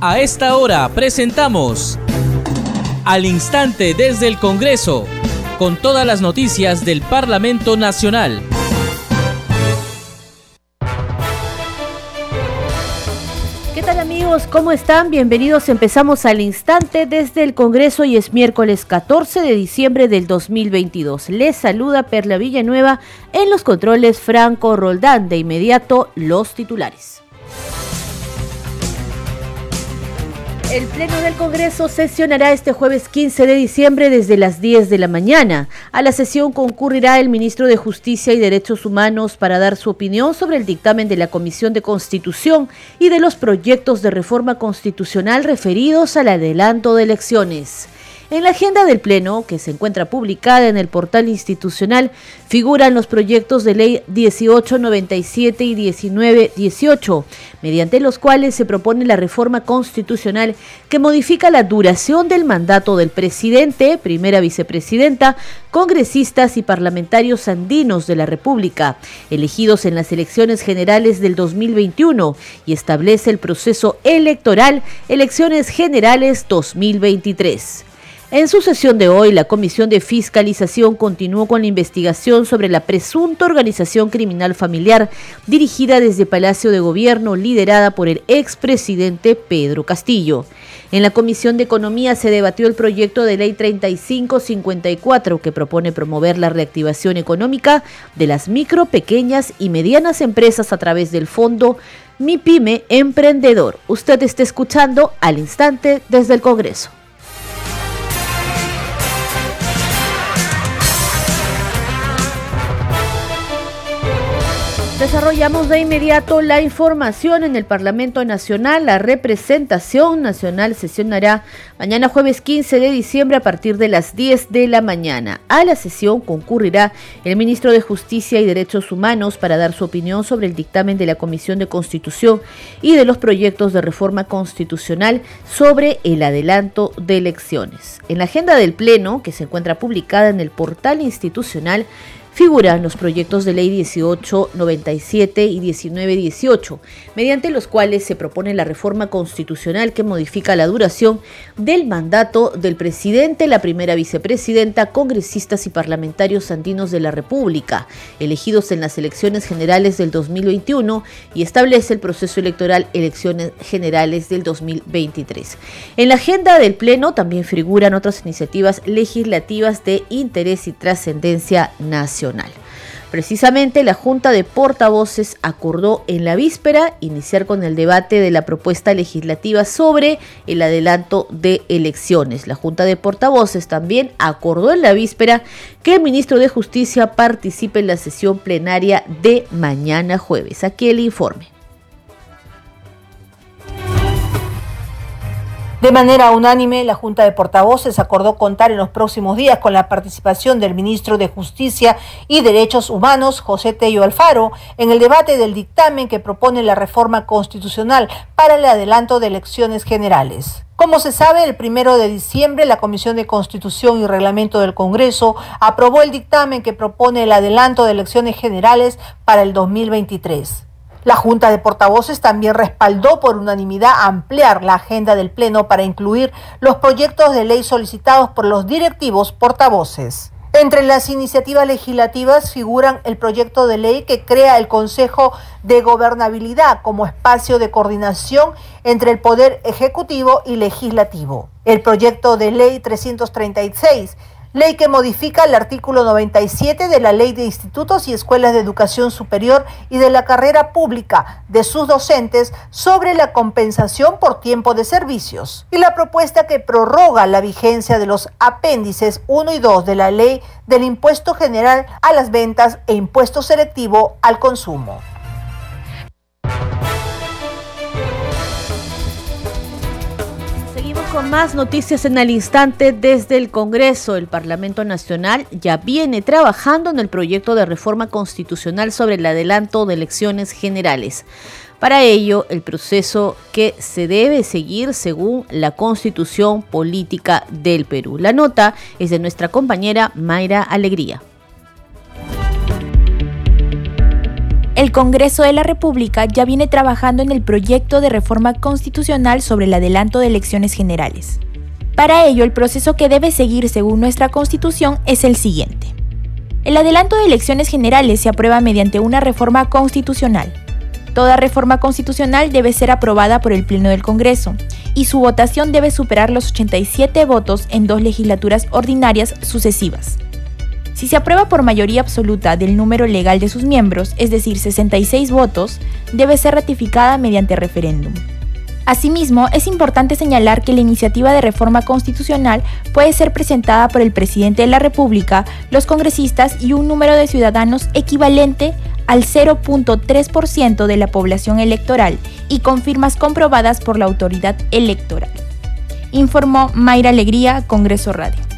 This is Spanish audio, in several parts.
A esta hora presentamos Al Instante desde el Congreso, con todas las noticias del Parlamento Nacional. ¿Qué tal amigos? ¿Cómo están? Bienvenidos. Empezamos al instante desde el Congreso y es miércoles 14 de diciembre del 2022. Les saluda Perla Villanueva en los controles Franco Roldán. De inmediato, los titulares. El Pleno del Congreso sesionará este jueves 15 de diciembre desde las 10 de la mañana. A la sesión concurrirá el ministro de Justicia y Derechos Humanos para dar su opinión sobre el dictamen de la Comisión de Constitución y de los proyectos de reforma constitucional referidos al adelanto de elecciones. En la agenda del Pleno, que se encuentra publicada en el portal institucional, figuran los proyectos de ley 1897 y 1918, mediante los cuales se propone la reforma constitucional que modifica la duración del mandato del presidente, primera vicepresidenta, congresistas y parlamentarios andinos de la República, elegidos en las elecciones generales del 2021, y establece el proceso electoral Elecciones Generales 2023. En su sesión de hoy, la Comisión de Fiscalización continuó con la investigación sobre la presunta organización criminal familiar dirigida desde Palacio de Gobierno, liderada por el expresidente Pedro Castillo. En la Comisión de Economía se debatió el proyecto de ley 3554 que propone promover la reactivación económica de las micro, pequeñas y medianas empresas a través del fondo Mi Pyme Emprendedor. Usted está escuchando al instante desde el Congreso. Desarrollamos de inmediato la información en el Parlamento Nacional. La representación nacional sesionará mañana jueves 15 de diciembre a partir de las 10 de la mañana. A la sesión concurrirá el ministro de Justicia y Derechos Humanos para dar su opinión sobre el dictamen de la Comisión de Constitución y de los proyectos de reforma constitucional sobre el adelanto de elecciones. En la agenda del Pleno, que se encuentra publicada en el portal institucional, figuran los proyectos de ley 1897 y 1918, mediante los cuales se propone la reforma constitucional que modifica la duración del mandato del presidente, la primera vicepresidenta, congresistas y parlamentarios andinos de la República, elegidos en las elecciones generales del 2021 y establece el proceso electoral elecciones generales del 2023. En la agenda del Pleno también figuran otras iniciativas legislativas de interés y trascendencia nacional. Precisamente la Junta de Portavoces acordó en la víspera iniciar con el debate de la propuesta legislativa sobre el adelanto de elecciones. La Junta de Portavoces también acordó en la víspera que el ministro de Justicia participe en la sesión plenaria de mañana jueves. Aquí el informe. De manera unánime, la Junta de Portavoces acordó contar en los próximos días con la participación del ministro de Justicia y Derechos Humanos, José Tello Alfaro, en el debate del dictamen que propone la reforma constitucional para el adelanto de elecciones generales. Como se sabe, el primero de diciembre la Comisión de Constitución y Reglamento del Congreso aprobó el dictamen que propone el adelanto de elecciones generales para el 2023. La Junta de Portavoces también respaldó por unanimidad ampliar la agenda del Pleno para incluir los proyectos de ley solicitados por los directivos portavoces. Entre las iniciativas legislativas figuran el proyecto de ley que crea el Consejo de Gobernabilidad como espacio de coordinación entre el Poder Ejecutivo y Legislativo. El proyecto de ley 336 ley que modifica el artículo 97 de la Ley de Institutos y Escuelas de Educación Superior y de la carrera pública de sus docentes sobre la compensación por tiempo de servicios, y la propuesta que prorroga la vigencia de los apéndices 1 y 2 de la Ley del Impuesto General a las Ventas e Impuesto Selectivo al Consumo. Con más noticias en el instante desde el Congreso. El Parlamento Nacional ya viene trabajando en el proyecto de reforma constitucional sobre el adelanto de elecciones generales. Para ello, el proceso que se debe seguir según la constitución política del Perú. La nota es de nuestra compañera Mayra Alegría. El Congreso de la República ya viene trabajando en el proyecto de reforma constitucional sobre el adelanto de elecciones generales. Para ello, el proceso que debe seguir según nuestra Constitución es el siguiente. El adelanto de elecciones generales se aprueba mediante una reforma constitucional. Toda reforma constitucional debe ser aprobada por el Pleno del Congreso y su votación debe superar los 87 votos en dos legislaturas ordinarias sucesivas. Si se aprueba por mayoría absoluta del número legal de sus miembros, es decir, 66 votos, debe ser ratificada mediante referéndum. Asimismo, es importante señalar que la iniciativa de reforma constitucional puede ser presentada por el presidente de la República, los congresistas y un número de ciudadanos equivalente al 0.3% de la población electoral y con firmas comprobadas por la autoridad electoral. Informó Mayra Alegría, Congreso Radio.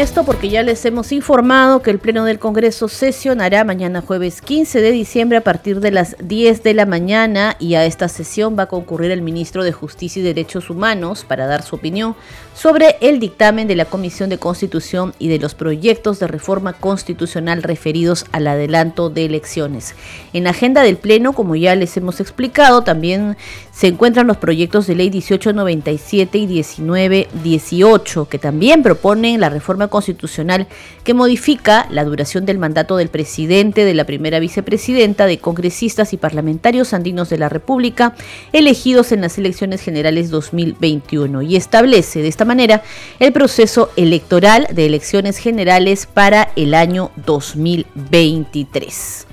Esto porque ya les hemos informado que el Pleno del Congreso sesionará mañana jueves 15 de diciembre a partir de las 10 de la mañana y a esta sesión va a concurrir el ministro de Justicia y Derechos Humanos para dar su opinión sobre el dictamen de la Comisión de Constitución y de los proyectos de reforma constitucional referidos al adelanto de elecciones. En la agenda del Pleno, como ya les hemos explicado, también se encuentran los proyectos de ley 1897 y 1918 que también proponen la reforma constitucional que modifica la duración del mandato del presidente, de la primera vicepresidenta, de congresistas y parlamentarios andinos de la República elegidos en las elecciones generales 2021 y establece de esta manera el proceso electoral de elecciones generales para el año 2023.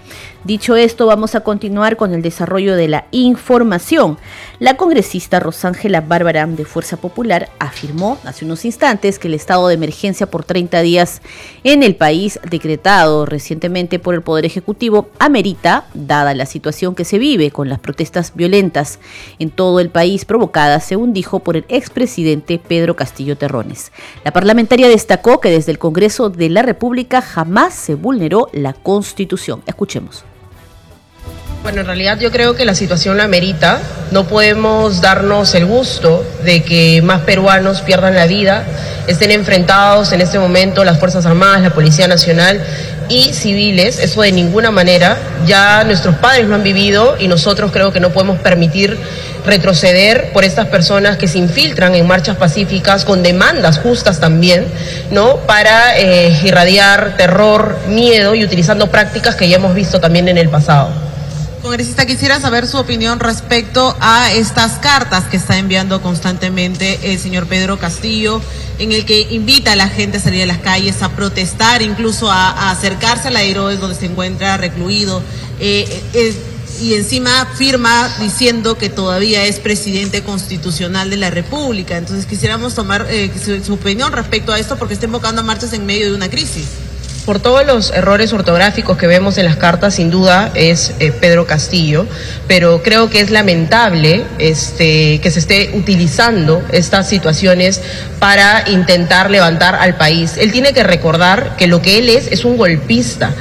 Dicho esto, vamos a continuar con el desarrollo de la información. La congresista Rosángela Bárbara de Fuerza Popular afirmó hace unos instantes que el estado de emergencia por 30 días en el país, decretado recientemente por el Poder Ejecutivo, amerita, dada la situación que se vive con las protestas violentas en todo el país provocadas, según dijo, por el expresidente Pedro Castillo Terrones. La parlamentaria destacó que desde el Congreso de la República jamás se vulneró la Constitución. Escuchemos. Bueno, en realidad yo creo que la situación la amerita. No podemos darnos el gusto de que más peruanos pierdan la vida, estén enfrentados en este momento las Fuerzas Armadas, la Policía Nacional y civiles. Eso de ninguna manera. Ya nuestros padres lo han vivido y nosotros creo que no podemos permitir retroceder por estas personas que se infiltran en marchas pacíficas con demandas justas también, ¿no? Para eh, irradiar terror, miedo y utilizando prácticas que ya hemos visto también en el pasado. Congresista, quisiera saber su opinión respecto a estas cartas que está enviando constantemente el señor Pedro Castillo, en el que invita a la gente a salir a las calles, a protestar, incluso a, acercarse a la Heroes donde se encuentra recluido. Eh, eh, eh, y encima firma diciendo que todavía es presidente constitucional de la República. Entonces quisiéramos tomar su, opinión respecto a esto porque está invocando marchas en medio de una crisis. Por todos los errores ortográficos que vemos en las cartas, sin duda es eh, Pedro Castillo, pero creo que es lamentable este, que se esté utilizando estas situaciones para intentar levantar al país. Él tiene que recordar que lo que él es es un golpista.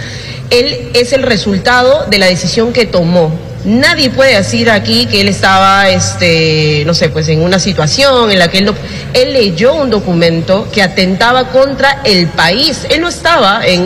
Él es el resultado de la decisión que tomó Nadie puede decir aquí que él estaba, este, no sé, pues en una situación en la que él, él leyó un documento que atentaba contra el país. Él no estaba en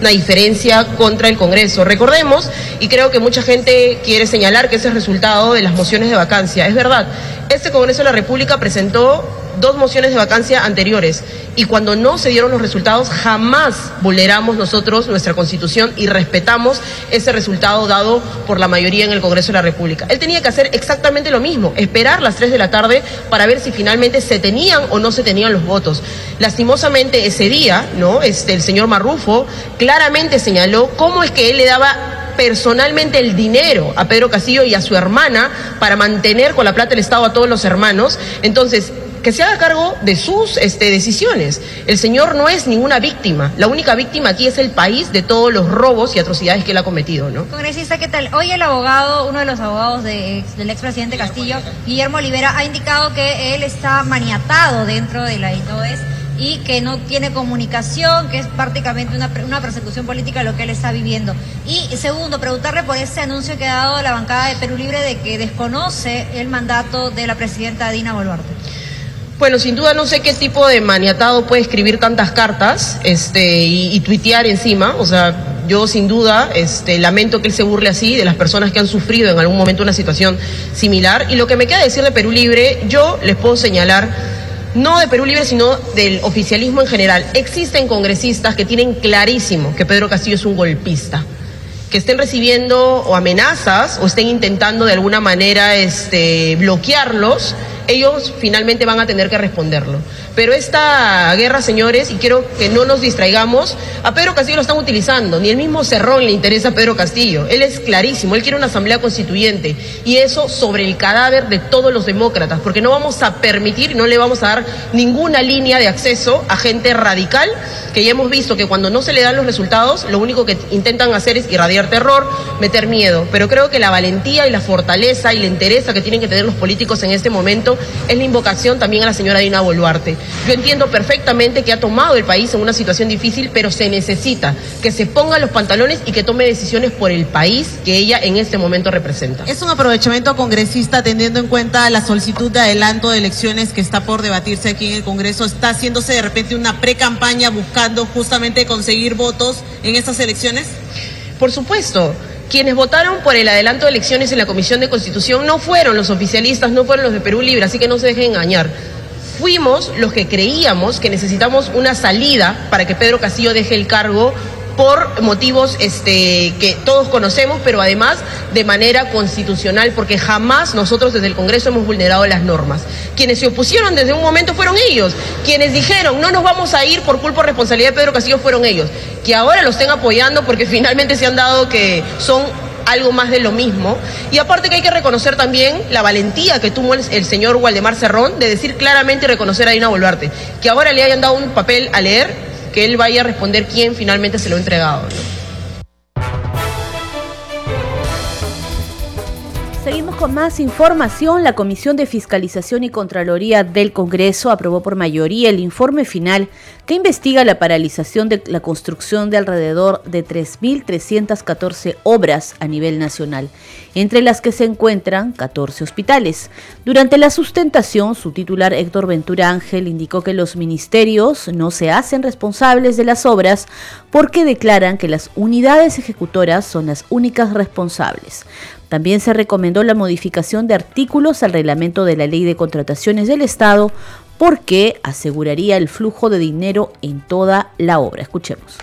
una diferencia contra el Congreso. Recordemos, y creo que mucha gente quiere señalar que ese es resultado de las mociones de vacancia. Es verdad, este Congreso de la República presentó dos mociones de vacancia anteriores y cuando no se dieron los resultados jamás vulneramos nosotros nuestra constitución y respetamos ese resultado dado por la mayoría en el Congreso de la República. Él tenía que hacer exactamente lo mismo, esperar las 3 de la tarde para ver si finalmente se tenían o no se tenían los votos. Lastimosamente ese día, ¿no? Este, el señor Marrufo claramente señaló cómo es que él le daba personalmente el dinero a Pedro Castillo y a su hermana para mantener con la plata del Estado a todos los hermanos. Entonces, que se haga cargo de sus este, decisiones. El señor no es ninguna víctima. La única víctima aquí es el país de todos los robos y atrocidades que él ha cometido, ¿no? Congresista, ¿qué tal? Hoy el abogado, uno de los abogados del expresidente Castillo, Guillermo Olivera, ha indicado que él está maniatado dentro de la ITOES y que no tiene comunicación, que es prácticamente una, una persecución política lo que él está viviendo. Y segundo, preguntarle por ese anuncio que ha dado la bancada de Perú Libre de que desconoce el mandato de la presidenta Dina Boluarte. Bueno, sin duda no sé qué tipo de maniatado puede escribir tantas cartas este, y, y tuitear encima. O sea, yo sin duda este, lamento que él se burle así de las personas que han sufrido en algún momento una situación similar. Y lo que me queda decir de Perú Libre, yo les puedo señalar no de Perú Libre, sino del oficialismo en general. Existen congresistas que tienen clarísimo que Pedro Castillo es un golpista que estén recibiendo o amenazas o estén intentando de alguna manera este, bloquearlos, ellos finalmente van a tener que responderlo. Pero esta guerra, señores, y quiero que no nos distraigamos, a Pedro Castillo lo están utilizando. Ni el mismo Cerrón le interesa a Pedro Castillo. Él es clarísimo, él quiere una asamblea constituyente. Y eso sobre el cadáver de todos los demócratas, porque no vamos a permitir, no le vamos a dar ninguna línea de acceso a gente radical, que ya hemos visto que cuando no se le dan los resultados, lo único que intentan hacer es irradiar terror, meter miedo. Pero creo que la valentía y la fortaleza y la entereza que tienen que tener los políticos en este momento es la invocación también a la señora Dina Boluarte. Yo entiendo perfectamente que ha tomado el país en una situación difícil, pero se necesita que se ponga los pantalones y que tome decisiones por el país que ella en este momento representa. Es un aprovechamiento congresista teniendo en cuenta la solicitud de adelanto de elecciones que está por debatirse aquí en el Congreso. ¿Está haciéndose de repente una pre-campaña buscando justamente conseguir votos en estas elecciones? Por supuesto. Quienes votaron por el adelanto de elecciones en la Comisión de Constitución no fueron los oficialistas, no fueron los de Perú Libre, así que no se dejen engañar fuimos los que creíamos que necesitamos una salida para que Pedro Castillo deje el cargo por motivos este, que todos conocemos, pero además de manera constitucional, porque jamás nosotros desde el Congreso hemos vulnerado las normas. Quienes se opusieron desde un momento fueron ellos. Quienes dijeron no nos vamos a ir por culpa o responsabilidad de Pedro Castillo fueron ellos. Que ahora lo estén apoyando porque finalmente se han dado que son algo más de lo mismo. Y aparte que hay que reconocer también la valentía que tuvo el, señor Waldemar Cerrón de decir claramente y reconocer a Dina Boluarte. Que ahora le hayan dado un papel a leer, que él vaya a responder quién finalmente se lo ha entregado. Seguimos con más información. La Comisión de Fiscalización y Contraloría del Congreso aprobó por mayoría el informe final que investiga la paralización de la construcción de alrededor de 3.314 obras a nivel nacional, entre las que se encuentran 14 hospitales. Durante la sustentación, su titular Héctor Ventura Ángel indicó que los ministerios no se hacen responsables de las obras porque declaran que las unidades ejecutoras son las únicas responsables. También se recomendó la modificación de artículos al reglamento de la Ley de Contrataciones del Estado porque aseguraría el flujo de dinero en toda la obra. Escuchemos.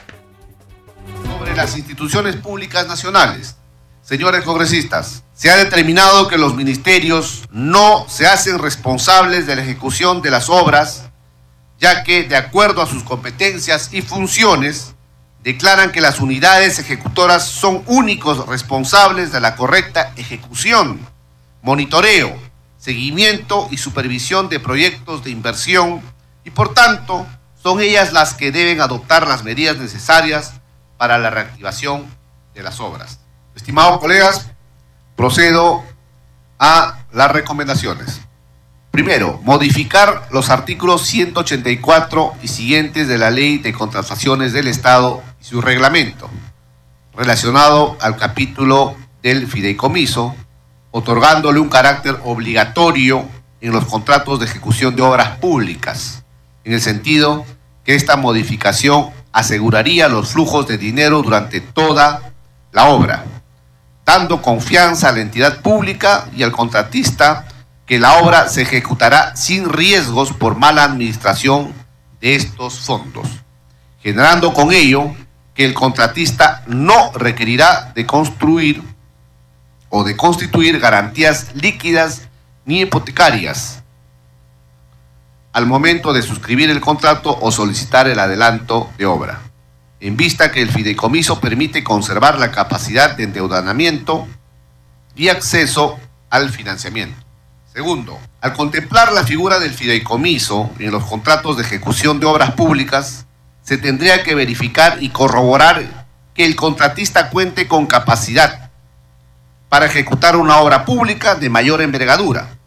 Sobre las instituciones públicas nacionales, señores congresistas, se ha determinado que los ministerios no se hacen responsables de la ejecución de las obras, ya que de acuerdo a sus competencias y funciones, declaran que las unidades ejecutoras son únicos responsables de la correcta ejecución, monitoreo, seguimiento y supervisión de proyectos de inversión y por tanto son ellas las que deben adoptar las medidas necesarias para la reactivación de las obras. Estimados colegas, procedo a las recomendaciones. Primero, modificar los artículos 184 y siguientes de la Ley de Contrataciones del Estado y su reglamento, relacionado al capítulo del fideicomiso, otorgándole un carácter obligatorio en los contratos de ejecución de obras públicas, en el sentido que esta modificación aseguraría los flujos de dinero durante toda la obra, dando confianza a la entidad pública y al contratista que la obra se ejecutará sin riesgos por mala administración de estos fondos, generando con ello que el contratista no requerirá de construir o de constituir garantías líquidas ni hipotecarias al momento de suscribir el contrato o solicitar el adelanto de obra, en vista que el fideicomiso permite conservar la capacidad de endeudamiento y acceso al financiamiento. Segundo, al contemplar la figura del fideicomiso en los contratos de ejecución de obras públicas, se tendría que verificar y corroborar que el contratista cuente con capacidad para ejecutar una obra pública de mayor envergadura.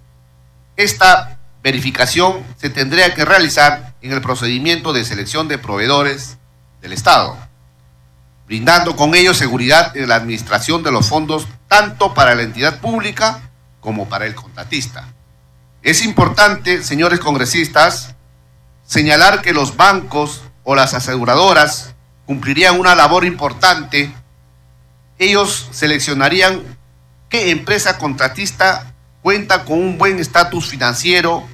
Esta verificación se tendría que realizar en el procedimiento de selección de proveedores del Estado, brindando con ello seguridad en la administración de los fondos tanto para la entidad pública como para el contratista. Es importante, señores congresistas, señalar que los bancos o las aseguradoras cumplirían una labor importante. Ellos seleccionarían qué empresa contratista cuenta con un buen estatus financiero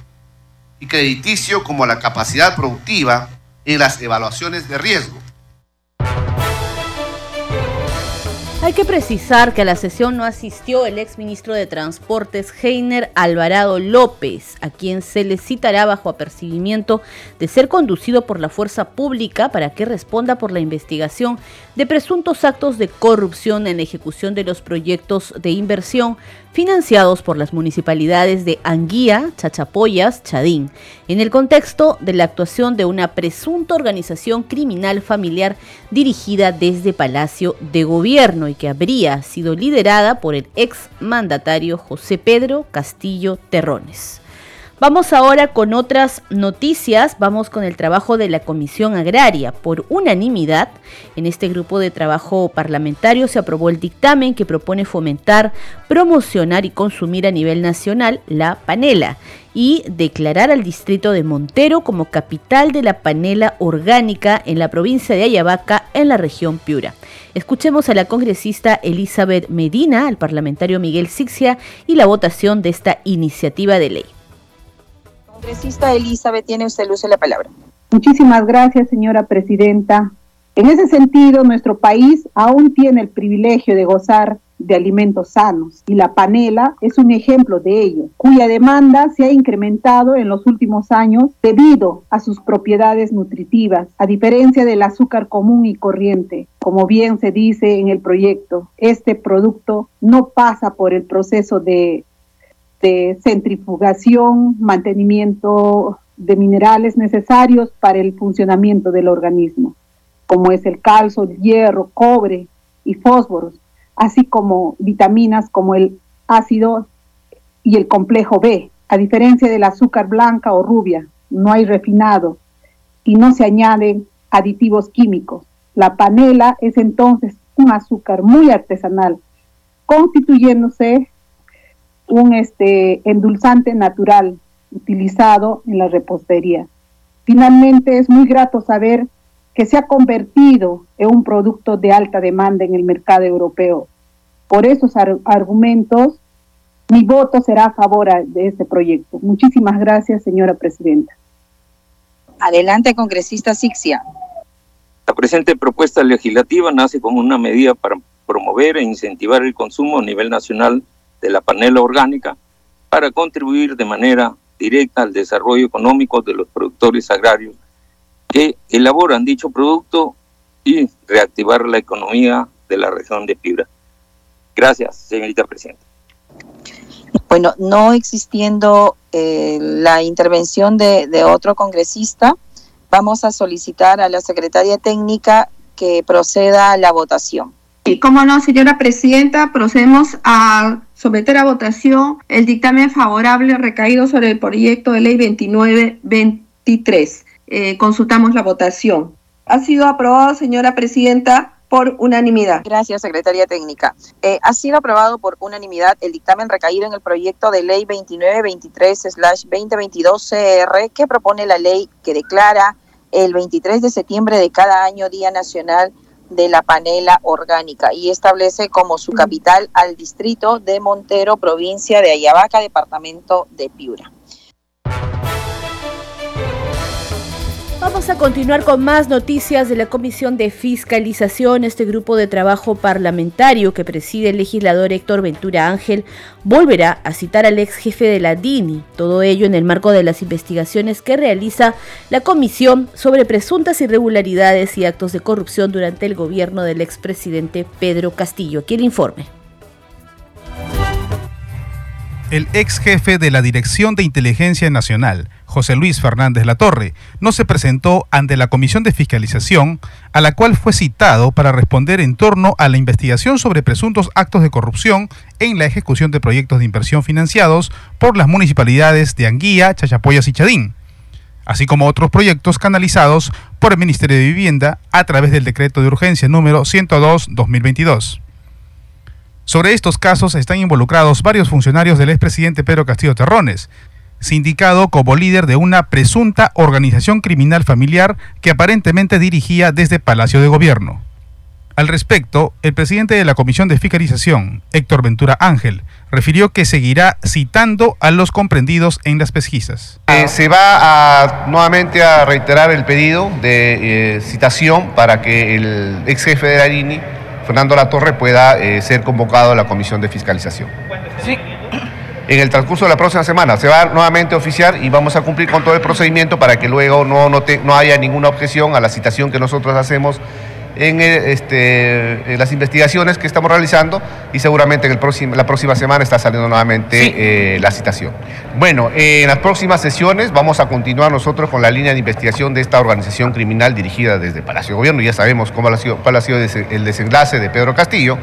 y crediticio como la capacidad productiva en las evaluaciones de riesgo. Hay que precisar que a la sesión no asistió el exministro de Transportes Heiner Alvarado López, a quien se le citará bajo apercibimiento de ser conducido por la fuerza pública para que responda por la investigación de presuntos actos de corrupción en la ejecución de los proyectos de inversión financiados por las municipalidades de Anguía, Chachapoyas, Chadín, en el contexto de la actuación de una presunta organización criminal familiar dirigida desde Palacio de Gobierno y que habría sido liderada por el ex mandatario José Pedro Castillo Terrones. Vamos ahora con otras noticias. Vamos con el trabajo de la Comisión Agraria. Por unanimidad, en este grupo de trabajo parlamentario se aprobó el dictamen que propone fomentar, promocionar y consumir a nivel nacional la panela y declarar al distrito de Montero como capital de la panela orgánica en la provincia de Ayabaca, en la región Piura. Escuchemos a la congresista Elizabeth Medina, al parlamentario Miguel Sixia y la votación de esta iniciativa de ley. Congresista Elizabeth, tiene usted la palabra. Muchísimas gracias, señora presidenta. En ese sentido, nuestro país aún tiene el privilegio de gozar de alimentos sanos y la panela es un ejemplo de ello, cuya demanda se ha incrementado en los últimos años debido a sus propiedades nutritivas, a diferencia del azúcar común y corriente. Como bien se dice en el proyecto, este producto no pasa por el proceso de de centrifugación, mantenimiento de minerales necesarios para el funcionamiento del organismo, como es el calcio, el hierro, cobre y fósforos, así como vitaminas como el ácido y el complejo B. A diferencia del azúcar blanca o rubia, no hay refinado y no se añaden aditivos químicos. La panela es entonces un azúcar muy artesanal, constituyéndose un este, endulzante natural utilizado en la repostería. Finalmente, es muy grato saber que se ha convertido en un producto de alta demanda en el mercado europeo. Por esos argumentos, mi voto será a favor de este proyecto. Muchísimas gracias, señora presidenta. Adelante, congresista Sixia. La presente propuesta legislativa nace como una medida para promover e incentivar el consumo a nivel nacional de la panela orgánica para contribuir de manera directa al desarrollo económico de los productores agrarios que elaboran dicho producto y reactivar la economía de la región de Fibra. Gracias, señorita presidenta. Bueno, no existiendo eh, la intervención de, de otro congresista, vamos a solicitar a la secretaria técnica que proceda a la votación. Y como no, señora presidenta, procedemos a someter a votación el dictamen favorable recaído sobre el proyecto de ley 2923. Eh, consultamos la votación. Ha sido aprobado, señora presidenta, por unanimidad. Gracias, secretaria técnica. Eh, ha sido aprobado por unanimidad el dictamen recaído en el proyecto de ley 2923-2022-CR que propone la ley que declara el 23 de septiembre de cada año Día Nacional de la panela orgánica y establece como su capital al distrito de Montero, provincia de Ayabaca, departamento de Piura. Vamos a continuar con más noticias de la Comisión de Fiscalización. Este grupo de trabajo parlamentario que preside el legislador Héctor Ventura Ángel volverá a citar al ex jefe de la DINI. Todo ello en el marco de las investigaciones que realiza la Comisión sobre presuntas irregularidades y actos de corrupción durante el gobierno del expresidente Pedro Castillo. Aquí informe. El ex jefe de la Dirección de Inteligencia Nacional, José Luis Fernández Latorre, no se presentó ante la Comisión de Fiscalización, a la cual fue citado para responder en torno a la investigación sobre presuntos actos de corrupción en la ejecución de proyectos de inversión financiados por las municipalidades de Anguía, Chachapoyas y Chadín. así como otros proyectos canalizados por el Ministerio de Vivienda a través del decreto de urgencia número 102-2022. Sobre estos casos están involucrados varios funcionarios del expresidente Pedro Castillo Terrones, sindicado como líder de una presunta organización criminal familiar que aparentemente dirigía desde Palacio de Gobierno. Al respecto, el presidente de la Comisión de Fiscalización, Héctor Ventura Ángel, refirió que seguirá citando a los comprendidos en las pesquisas. Eh, se va a, nuevamente a reiterar el pedido de eh, citación para que el ex jefe de la INI, Fernando Latorre, pueda eh, ser convocado a la Comisión de Fiscalización. Sí. En el transcurso de la próxima semana se va nuevamente a oficiar y vamos a cumplir con todo el procedimiento para que luego no, no, no haya ninguna objeción a la citación que nosotros hacemos en, este, las investigaciones que estamos realizando y seguramente en el próximo, la próxima semana está saliendo nuevamente eh, la citación. Bueno, en las próximas sesiones vamos a continuar nosotros con la línea de investigación de esta organización criminal dirigida desde Palacio de Gobierno. Ya sabemos cómo ha sido, cuál ha sido el desenlace de Pedro Castillo.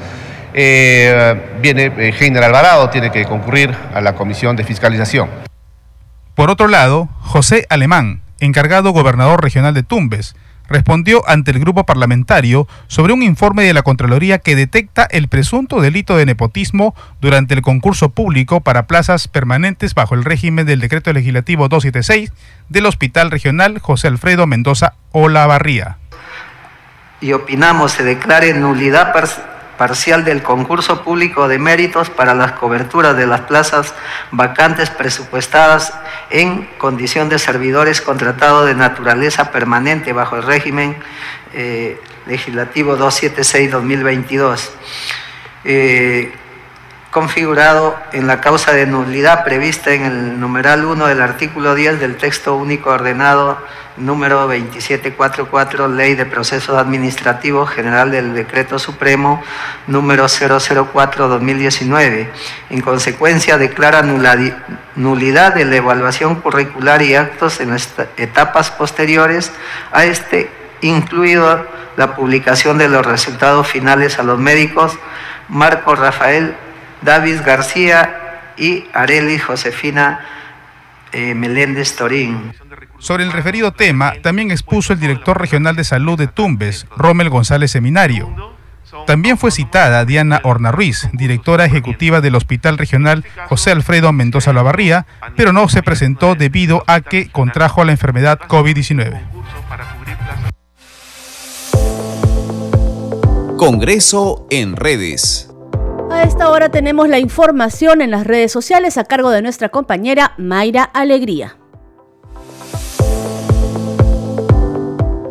Eh, viene eh, Heiner Alvarado, tiene que concurrir a la comisión de fiscalización. Por otro lado, José Alemán, encargado gobernador regional de Tumbes, respondió ante el grupo parlamentario sobre un informe de la Contraloría que detecta el presunto delito de nepotismo durante el concurso público para plazas permanentes bajo el régimen del decreto legislativo 276 del Hospital Regional José Alfredo Mendoza Olavarría. Y opinamos se declare nulidad del concurso público de méritos para las coberturas de las plazas vacantes presupuestadas en condición de servidores contratados de naturaleza permanente bajo el régimen eh, legislativo 276-2022. Eh, configurado en la causa de nulidad prevista en el numeral 1 del artículo 10 del texto único ordenado número 2744, Ley de Procesos Administrativos General del Decreto Supremo número 004-2019. En consecuencia, declara nulidad de la evaluación curricular y actos en las etapas posteriores a este, incluido la publicación de los resultados finales a los médicos Marco Rafael David García y Areli Josefina eh, Meléndez Torín. Sobre el referido tema, también expuso el director regional de salud de Tumbes, Rommel González Seminario. También fue citada Diana Horna Ruiz, directora ejecutiva del Hospital Regional José Alfredo Mendoza Lavarría, pero no se presentó debido a que contrajo la enfermedad COVID-19. Congreso en redes. A esta hora tenemos la información en las redes sociales a cargo de nuestra compañera Mayra Alegría.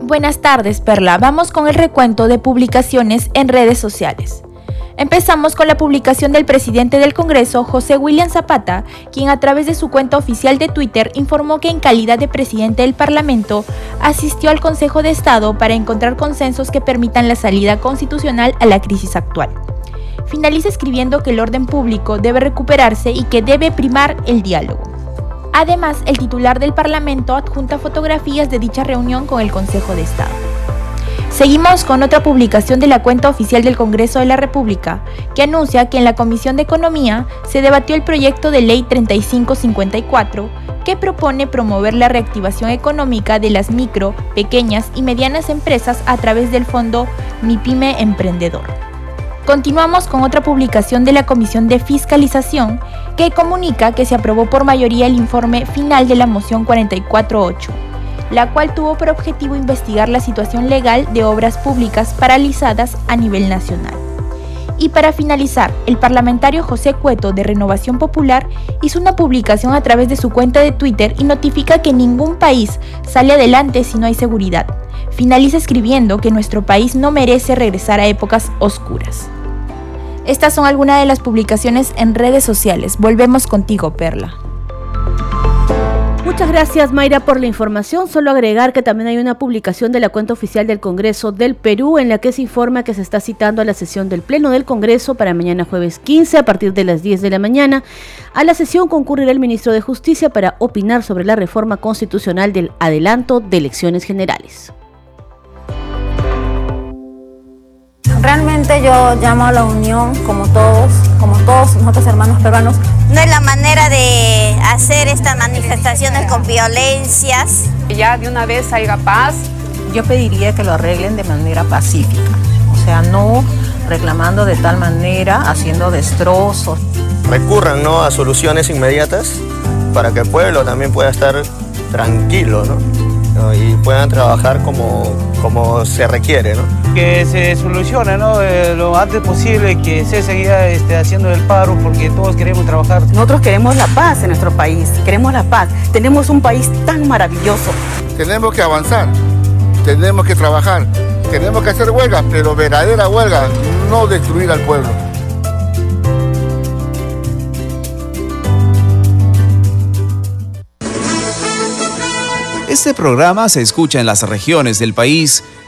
Buenas tardes, Perla. Vamos con el recuento de publicaciones en redes sociales. Empezamos con la publicación del presidente del Congreso, José William Zapata, quien a través de su cuenta oficial de Twitter informó que en calidad de presidente del Parlamento asistió al Consejo de Estado para encontrar consensos que permitan la salida constitucional a la crisis actual. Finaliza escribiendo que el orden público debe recuperarse y que debe primar el diálogo. Además, el titular del Parlamento adjunta fotografías de dicha reunión con el Consejo de Estado. Seguimos con otra publicación de la cuenta oficial del Congreso de la República, que anuncia que en la Comisión de Economía se debatió el proyecto de ley 3554, que propone promover la reactivación económica de las micro, pequeñas y medianas empresas a través del fondo MIPYME Emprendedor. Continuamos con otra publicación de la Comisión de Fiscalización que comunica que se aprobó por mayoría el informe final de la moción 448, la cual tuvo por objetivo investigar la situación legal de obras públicas paralizadas a nivel nacional. Y para finalizar, el parlamentario José Cueto de Renovación Popular hizo una publicación a través de su cuenta de Twitter y notifica que ningún país sale adelante si no hay seguridad. Finaliza escribiendo que nuestro país no merece regresar a épocas oscuras. Estas son algunas de las publicaciones en redes sociales. Volvemos contigo, Perla. Muchas gracias Mayra por la información. Solo agregar que también hay una publicación de la cuenta oficial del Congreso del Perú en la que se informa que se está citando a la sesión del Pleno del Congreso para mañana jueves 15 a partir de las 10 de la mañana. A la sesión concurrirá el ministro de Justicia para opinar sobre la reforma constitucional del adelanto de elecciones generales. Realmente yo llamo a la unión, como todos, como todos nosotros hermanos peruanos. No es la manera de hacer estas manifestaciones con violencias. Ya de una vez haya paz. Yo pediría que lo arreglen de manera pacífica, o sea, no reclamando de tal manera, haciendo destrozos. Recurran ¿no? a soluciones inmediatas para que el pueblo también pueda estar tranquilo ¿no? y puedan trabajar como, como se requiere. ¿no? Que se solucione ¿no? Eh, lo antes posible, que se siga este, haciendo el paro porque todos queremos trabajar. Nosotros queremos la paz en nuestro país, queremos la paz. Tenemos un país tan maravilloso. Tenemos que avanzar, tenemos que trabajar, tenemos que hacer huelga, pero verdadera huelga, no destruir al pueblo. Este programa se escucha en las regiones del país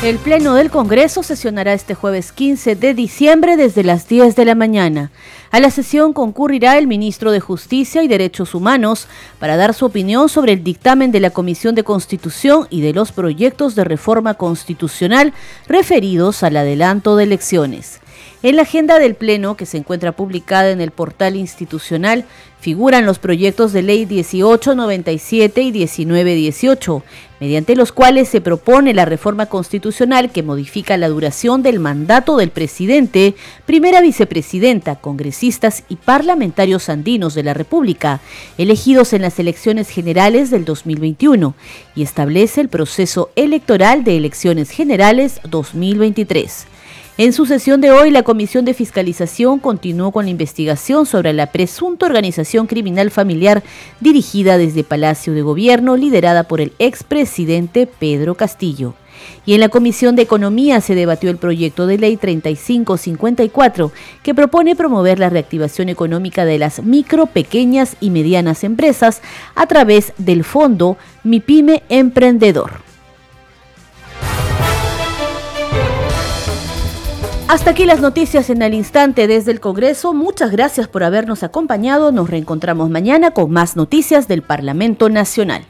El Pleno del Congreso sesionará este jueves 15 de diciembre desde las 10 de la mañana. A la sesión concurrirá el ministro de Justicia y Derechos Humanos para dar su opinión sobre el dictamen de la Comisión de Constitución y de los proyectos de reforma constitucional referidos al adelanto de elecciones. En la agenda del Pleno, que se encuentra publicada en el portal institucional, figuran los proyectos de ley 1897 y 1918, mediante los cuales se propone la reforma constitucional que modifica la duración del mandato del presidente, primera vicepresidenta, congresistas y parlamentarios andinos de la República, elegidos en las elecciones generales del 2021, y establece el proceso electoral de elecciones generales 2023. En su sesión de hoy, la Comisión de Fiscalización continuó con la investigación sobre la presunta organización criminal familiar dirigida desde Palacio de Gobierno, liderada por el expresidente Pedro Castillo. Y en la Comisión de Economía se debatió el proyecto de ley 3554, que propone promover la reactivación económica de las micro, pequeñas y medianas empresas a través del fondo MIPYME Emprendedor. Hasta aquí las noticias en el instante desde el Congreso. Muchas gracias por habernos acompañado. Nos reencontramos mañana con más noticias del Parlamento Nacional.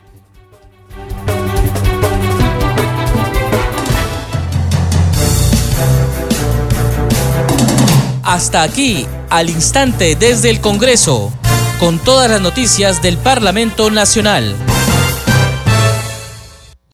Hasta aquí, al instante desde el Congreso, con todas las noticias del Parlamento Nacional.